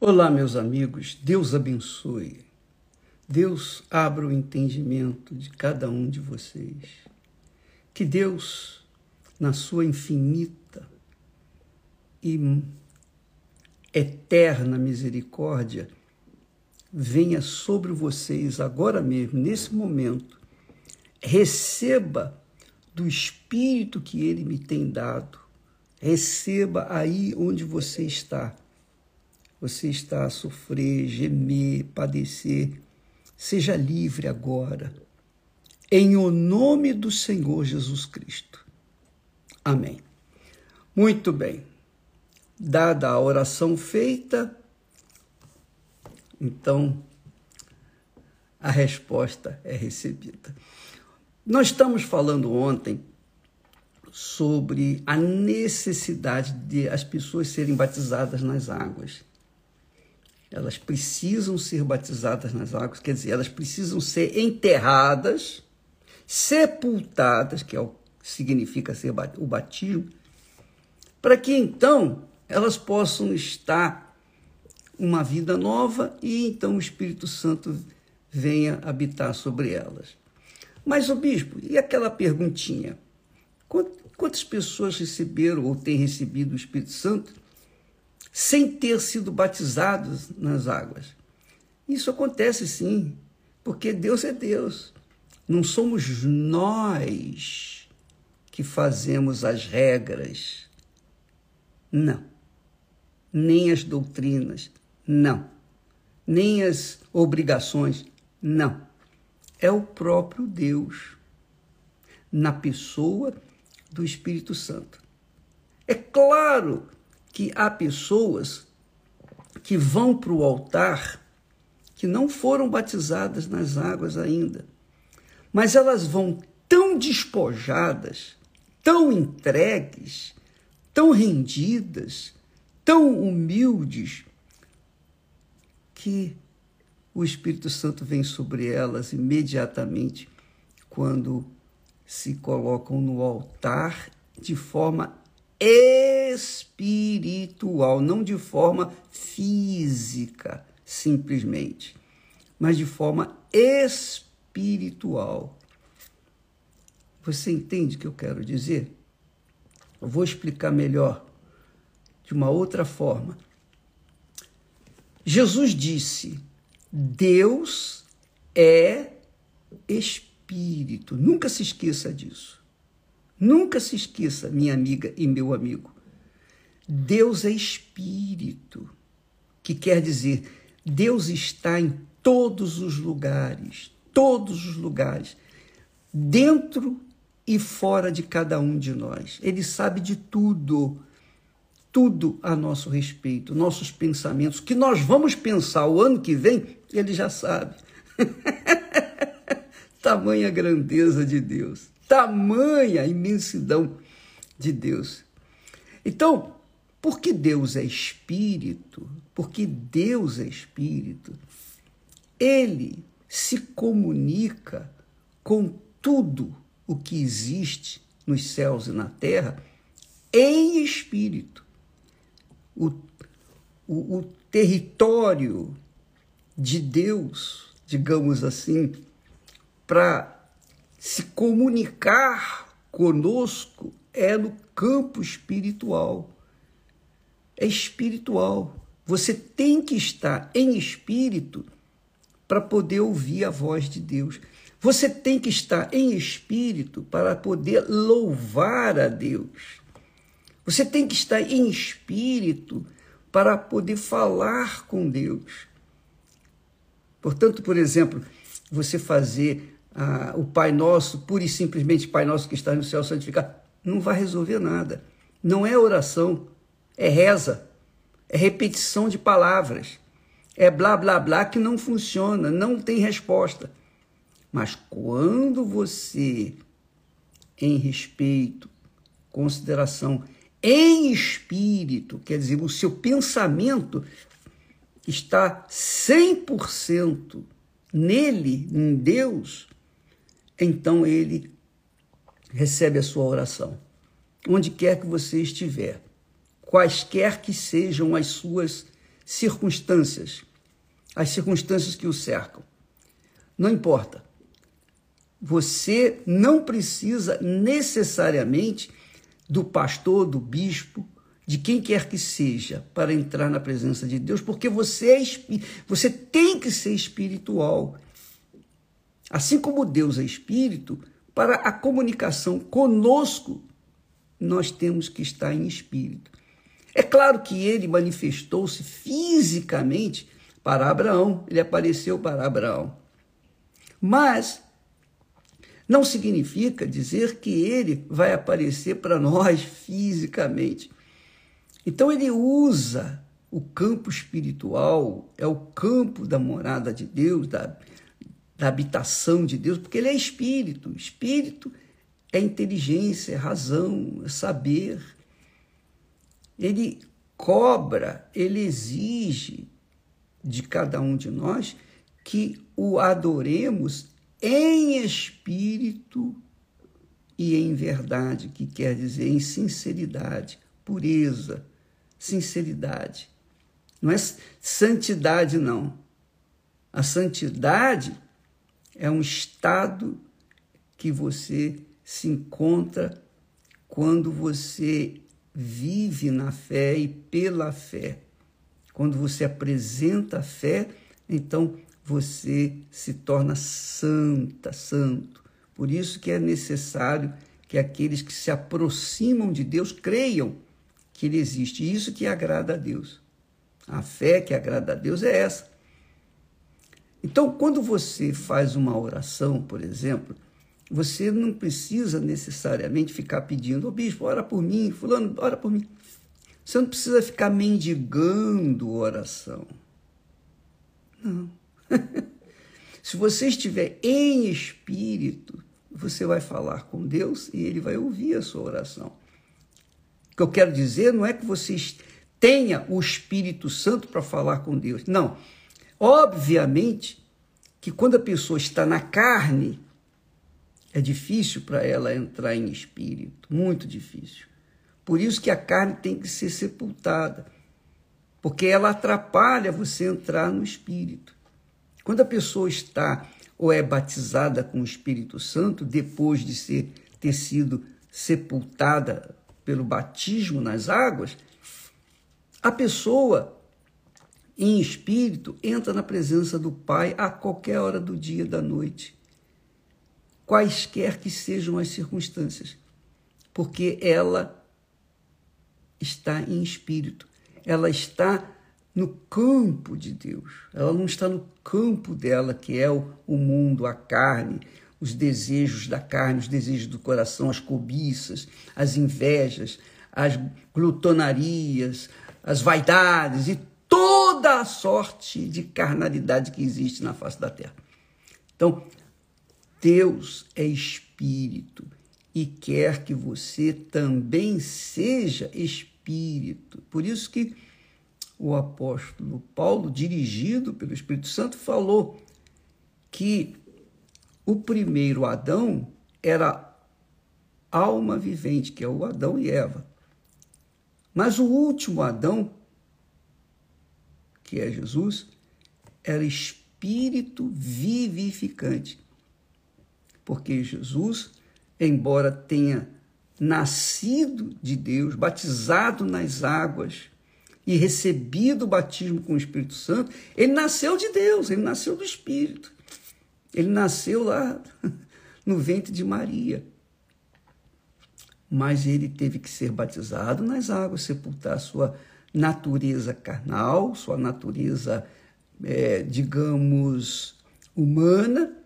Olá, meus amigos, Deus abençoe. Deus abra o entendimento de cada um de vocês. Que Deus, na sua infinita e eterna misericórdia, venha sobre vocês agora mesmo, nesse momento. Receba do Espírito que Ele me tem dado. Receba aí onde você está você está a sofrer, gemer, padecer, seja livre agora, em o nome do Senhor Jesus Cristo. Amém. Muito bem. Dada a oração feita, então a resposta é recebida. Nós estamos falando ontem sobre a necessidade de as pessoas serem batizadas nas águas elas precisam ser batizadas nas águas, quer dizer, elas precisam ser enterradas, sepultadas, que é o que significa ser o batismo, para que então elas possam estar uma vida nova e então o Espírito Santo venha habitar sobre elas. Mas o bispo, e aquela perguntinha? Quantas pessoas receberam ou têm recebido o Espírito Santo? Sem ter sido batizados nas águas. Isso acontece sim, porque Deus é Deus. Não somos nós que fazemos as regras. Não. Nem as doutrinas. Não. Nem as obrigações. Não. É o próprio Deus, na pessoa do Espírito Santo. É claro que há pessoas que vão para o altar que não foram batizadas nas águas ainda, mas elas vão tão despojadas, tão entregues, tão rendidas, tão humildes, que o Espírito Santo vem sobre elas imediatamente quando se colocam no altar de forma espiritual, não de forma física, simplesmente, mas de forma espiritual. Você entende o que eu quero dizer? Eu vou explicar melhor de uma outra forma. Jesus disse: Deus é espírito. Nunca se esqueça disso. Nunca se esqueça, minha amiga e meu amigo. Deus é espírito, que quer dizer, Deus está em todos os lugares, todos os lugares, dentro e fora de cada um de nós. Ele sabe de tudo, tudo a nosso respeito, nossos pensamentos, que nós vamos pensar o ano que vem, ele já sabe. Tamanha grandeza de Deus tamanha imensidão de Deus. Então, porque Deus é espírito, porque Deus é espírito, ele se comunica com tudo o que existe nos céus e na terra em espírito. O, o, o território de Deus, digamos assim, para se comunicar conosco é no campo espiritual. É espiritual. Você tem que estar em espírito para poder ouvir a voz de Deus. Você tem que estar em espírito para poder louvar a Deus. Você tem que estar em espírito para poder falar com Deus. Portanto, por exemplo, você fazer ah, o Pai Nosso, pura e simplesmente Pai Nosso que está no céu santificado, não vai resolver nada. Não é oração, é reza, é repetição de palavras, é blá blá blá que não funciona, não tem resposta. Mas quando você, em respeito, consideração, em espírito, quer dizer, o seu pensamento está 100% nele, em Deus, então ele recebe a sua oração. Onde quer que você estiver, quaisquer que sejam as suas circunstâncias, as circunstâncias que o cercam. Não importa. Você não precisa necessariamente do pastor, do bispo, de quem quer que seja, para entrar na presença de Deus, porque você, é, você tem que ser espiritual. Assim como Deus é espírito, para a comunicação conosco, nós temos que estar em espírito. É claro que ele manifestou-se fisicamente para Abraão, ele apareceu para Abraão. Mas não significa dizer que ele vai aparecer para nós fisicamente. Então ele usa o campo espiritual, é o campo da morada de Deus, da, da habitação de Deus, porque ele é espírito. Espírito é inteligência, é razão, é saber. Ele cobra, ele exige de cada um de nós que o adoremos em espírito e em verdade, que quer dizer em sinceridade, pureza, sinceridade. Não é santidade, não. A santidade é um estado que você se encontra quando você vive na fé e pela fé. Quando você apresenta a fé, então você se torna santa, santo. Por isso que é necessário que aqueles que se aproximam de Deus creiam que ele existe. Isso que agrada a Deus. A fé que agrada a Deus é essa. Então, quando você faz uma oração, por exemplo, você não precisa necessariamente ficar pedindo, ô oh, bispo, ora por mim, fulano, ora por mim. Você não precisa ficar mendigando oração. Não. Se você estiver em espírito, você vai falar com Deus e ele vai ouvir a sua oração. O que eu quero dizer não é que você tenha o Espírito Santo para falar com Deus. Não. Obviamente que quando a pessoa está na carne, é difícil para ela entrar em espírito, muito difícil. Por isso que a carne tem que ser sepultada, porque ela atrapalha você entrar no espírito. Quando a pessoa está ou é batizada com o Espírito Santo, depois de ser, ter sido sepultada pelo batismo nas águas, a pessoa em espírito, entra na presença do Pai a qualquer hora do dia da noite, quaisquer que sejam as circunstâncias, porque ela está em espírito, ela está no campo de Deus, ela não está no campo dela, que é o, o mundo, a carne, os desejos da carne, os desejos do coração, as cobiças, as invejas, as glutonarias, as vaidades e toda a sorte de carnalidade que existe na face da terra. Então, Deus é espírito e quer que você também seja espírito. Por isso que o apóstolo Paulo, dirigido pelo Espírito Santo, falou que o primeiro Adão era alma vivente, que é o Adão e Eva. Mas o último Adão que é Jesus, era espírito vivificante. Porque Jesus, embora tenha nascido de Deus, batizado nas águas e recebido o batismo com o Espírito Santo, ele nasceu de Deus, ele nasceu do Espírito. Ele nasceu lá no ventre de Maria. Mas ele teve que ser batizado nas águas, sepultar sua natureza carnal, sua natureza, é, digamos, humana,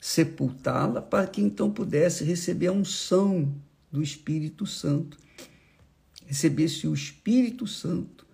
sepultá-la, para que então pudesse receber a unção do Espírito Santo. Recebesse o Espírito Santo,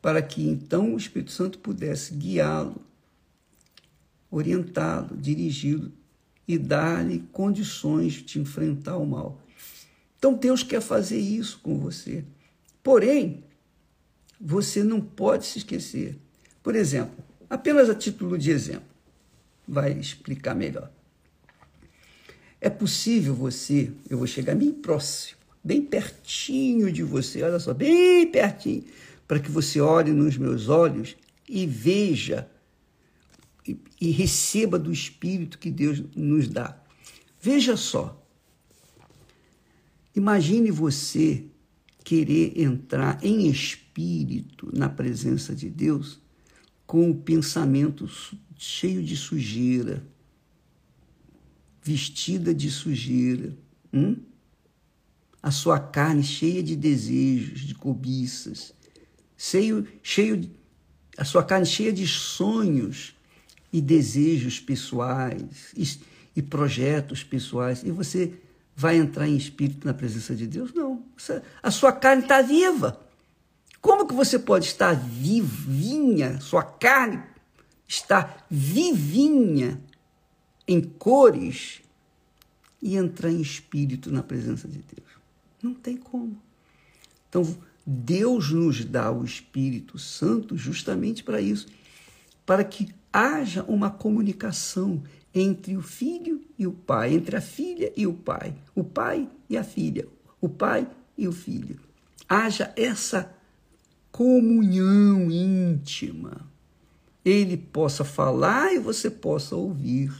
para que então o Espírito Santo pudesse guiá-lo, orientá-lo, dirigi-lo e dar-lhe condições de enfrentar o mal. Então Deus quer fazer isso com você. Porém, você não pode se esquecer. Por exemplo, apenas a título de exemplo, vai explicar melhor. É possível você, eu vou chegar bem próximo, bem pertinho de você, olha só, bem pertinho, para que você olhe nos meus olhos e veja e, e receba do Espírito que Deus nos dá. Veja só. Imagine você querer entrar em espírito na presença de Deus com o pensamento cheio de sujeira, vestida de sujeira, hum? a sua carne cheia de desejos, de cobiças, cheio, cheio a sua carne cheia de sonhos e desejos pessoais e, e projetos pessoais, e você vai entrar em espírito na presença de Deus? Não. A sua carne está viva. Que você pode estar vivinha, sua carne está vivinha em cores e entrar em espírito na presença de Deus? Não tem como. Então, Deus nos dá o Espírito Santo justamente para isso, para que haja uma comunicação entre o filho e o pai, entre a filha e o pai, o pai e a filha, o pai e o filho. Haja essa comunhão íntima. Ele possa falar e você possa ouvir.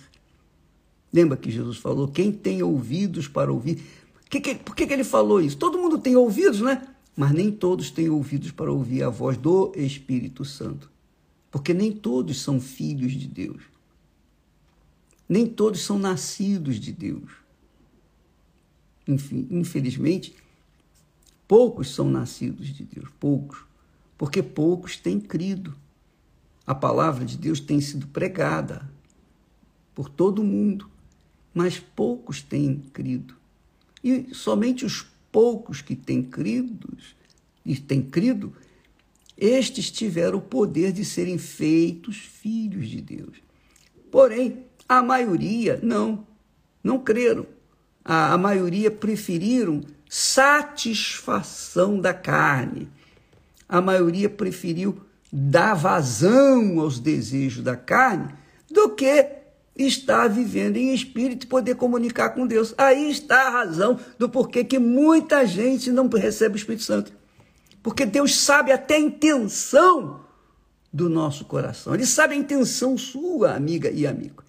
Lembra que Jesus falou: quem tem ouvidos para ouvir. Que que, por que, que ele falou isso? Todo mundo tem ouvidos, né? Mas nem todos têm ouvidos para ouvir a voz do Espírito Santo. Porque nem todos são filhos de Deus. Nem todos são nascidos de Deus. Enfim, infelizmente, poucos são nascidos de Deus, poucos, porque poucos têm crido. A palavra de Deus tem sido pregada por todo mundo, mas poucos têm crido. E somente os poucos que têm crido, e têm crido, estes tiveram o poder de serem feitos filhos de Deus. Porém, a maioria não, não creram. A, a maioria preferiram satisfação da carne. A maioria preferiu dar vazão aos desejos da carne do que estar vivendo em espírito e poder comunicar com Deus. Aí está a razão do porquê que muita gente não recebe o Espírito Santo. Porque Deus sabe até a intenção do nosso coração. Ele sabe a intenção sua, amiga e amigo.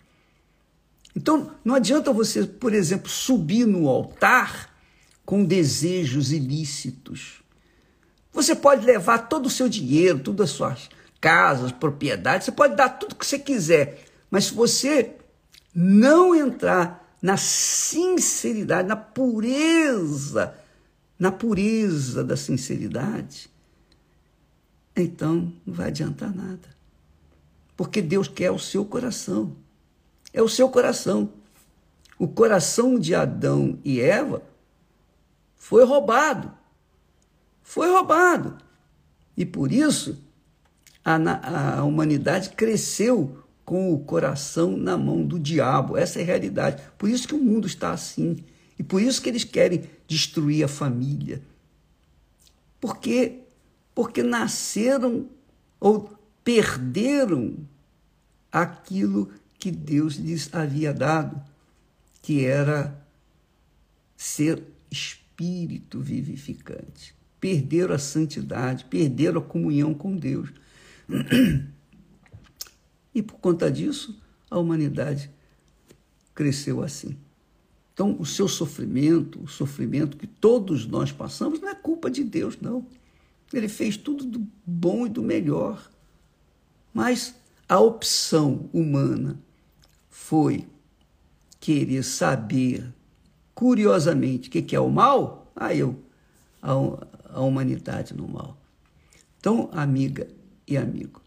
Então, não adianta você, por exemplo, subir no altar com desejos ilícitos. Você pode levar todo o seu dinheiro, todas as suas casas, propriedades, você pode dar tudo que você quiser, mas se você não entrar na sinceridade, na pureza, na pureza da sinceridade, então não vai adiantar nada. Porque Deus quer o seu coração é o seu coração. O coração de Adão e Eva foi roubado. Foi roubado. E por isso a, a humanidade cresceu com o coração na mão do diabo. Essa é a realidade. Por isso que o mundo está assim. E por isso que eles querem destruir a família. Por quê? Porque nasceram ou perderam aquilo que Deus lhes havia dado, que era ser espírito vivificante. Perderam a santidade, perderam a comunhão com Deus. E por conta disso, a humanidade cresceu assim. Então, o seu sofrimento, o sofrimento que todos nós passamos, não é culpa de Deus, não. Ele fez tudo do bom e do melhor. Mas a opção humana foi querer saber curiosamente o que é o mal, aí eu, a, humanidade no mal. Então, amiga e amigo,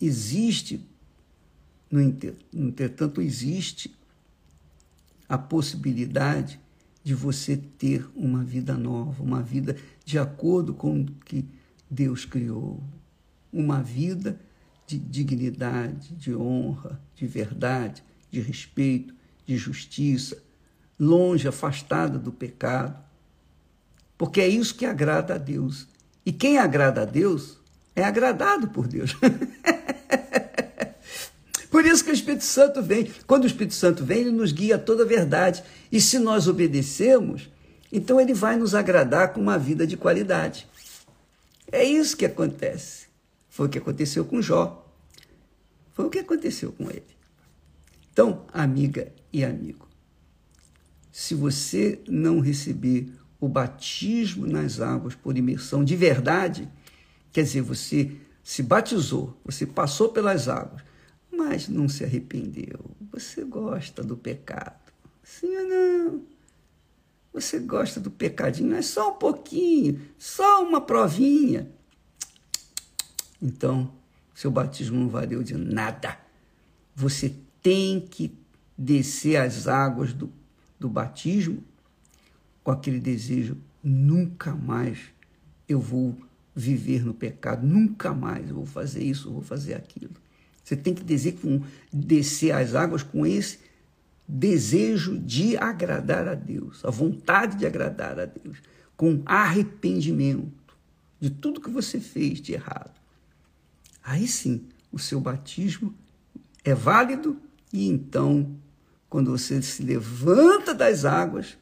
existe, no entretanto, existe a possibilidade de você ter uma vida nova, uma vida de acordo com o que Deus criou, uma vida de dignidade, de honra, de verdade, de respeito, de justiça, longe, afastada do pecado. Porque é isso que agrada a Deus. E quem agrada a Deus é agradado por Deus. Por isso que o Espírito Santo vem. Quando o Espírito Santo vem, ele nos guia a toda a verdade. E se nós obedecemos, então ele vai nos agradar com uma vida de qualidade. É isso que acontece. Foi o que aconteceu com Jó. Foi o que aconteceu com ele. Então, amiga e amigo, se você não receber o batismo nas águas por imersão de verdade, quer dizer, você se batizou, você passou pelas águas, mas não se arrependeu. Você gosta do pecado. Sim ou não? Você gosta do pecadinho, é só um pouquinho, só uma provinha. Então, seu batismo não valeu de nada. Você tem que descer as águas do, do batismo com aquele desejo: nunca mais eu vou viver no pecado, nunca mais eu vou fazer isso, eu vou fazer aquilo. Você tem que dizer com, descer as águas com esse desejo de agradar a Deus, a vontade de agradar a Deus, com arrependimento de tudo que você fez de errado. Aí sim, o seu batismo é válido e então, quando você se levanta das águas,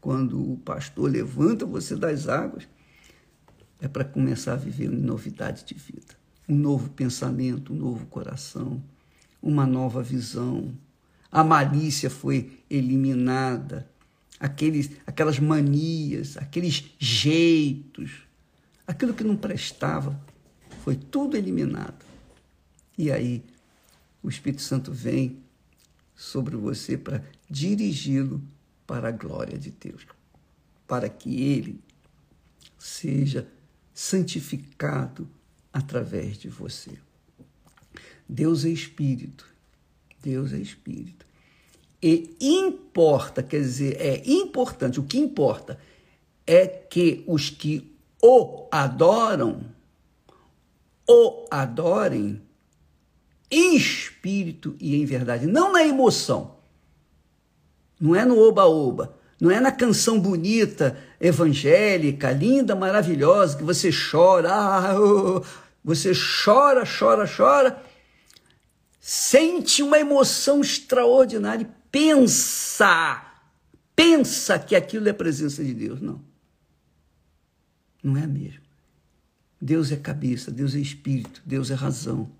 quando o pastor levanta você das águas, é para começar a viver uma novidade de vida, um novo pensamento, um novo coração, uma nova visão. A malícia foi eliminada, aqueles, aquelas manias, aqueles jeitos, aquilo que não prestava, foi tudo eliminado. E aí o Espírito Santo vem sobre você para dirigi-lo para a glória de Deus, para que ele seja santificado através de você. Deus é espírito. Deus é espírito. E importa, quer dizer, é importante, o que importa é que os que o adoram, o adorem em espírito e em verdade, não na emoção. Não é no oba-oba, não é na canção bonita, evangélica, linda, maravilhosa, que você chora, ah, você chora, chora, chora, sente uma emoção extraordinária e pensa, pensa que aquilo é presença de Deus. Não. Não é mesmo. Deus é cabeça, Deus é espírito, Deus é razão.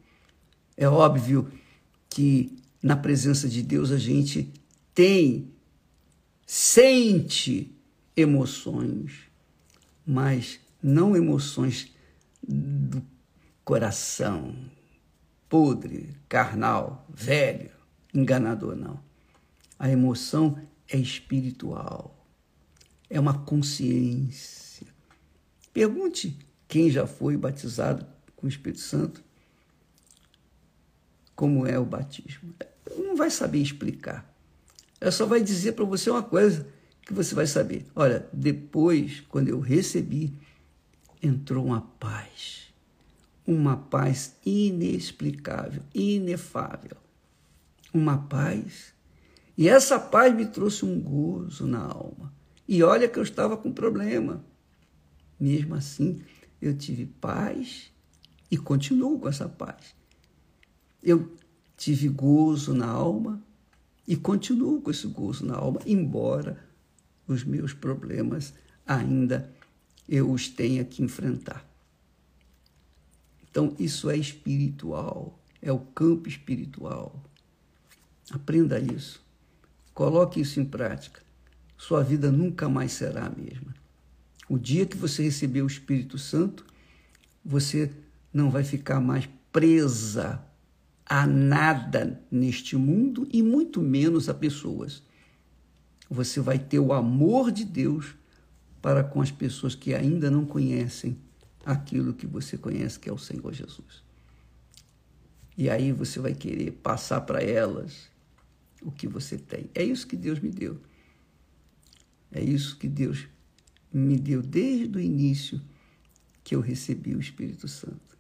É óbvio que na presença de Deus a gente tem, sente emoções, mas não emoções do coração podre, carnal, velho, enganador, não. A emoção é espiritual, é uma consciência. Pergunte quem já foi batizado com o Espírito Santo como é o batismo. Não vai saber explicar. Ela só vai dizer para você uma coisa que você vai saber. Olha, depois, quando eu recebi, entrou uma paz. Uma paz inexplicável, inefável. Uma paz. E essa paz me trouxe um gozo na alma. E olha que eu estava com problema. Mesmo assim, eu tive paz e continuo com essa paz. Eu tive gozo na alma e continuo com esse gozo na alma, embora os meus problemas ainda eu os tenha que enfrentar. Então, isso é espiritual, é o campo espiritual. Aprenda isso. Coloque isso em prática. Sua vida nunca mais será a mesma. O dia que você receber o Espírito Santo, você não vai ficar mais presa a nada neste mundo e muito menos a pessoas. Você vai ter o amor de Deus para com as pessoas que ainda não conhecem aquilo que você conhece, que é o Senhor Jesus. E aí você vai querer passar para elas o que você tem. É isso que Deus me deu. É isso que Deus me deu desde o início que eu recebi o Espírito Santo.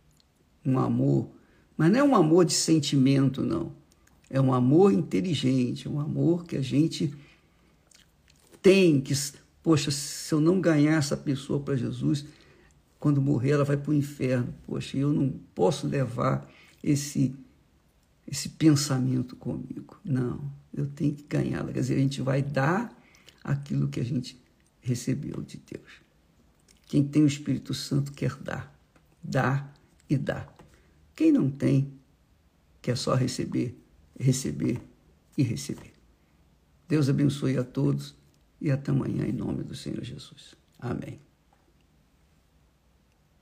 Um amor mas não é um amor de sentimento, não. É um amor inteligente, um amor que a gente tem que. Poxa, se eu não ganhar essa pessoa para Jesus, quando morrer ela vai para o inferno. Poxa, eu não posso levar esse, esse pensamento comigo. Não, eu tenho que ganhá-la. Quer dizer, a gente vai dar aquilo que a gente recebeu de Deus. Quem tem o Espírito Santo quer dar, dar e dar. Quem não tem, quer só receber, receber e receber. Deus abençoe a todos e até amanhã em nome do Senhor Jesus. Amém.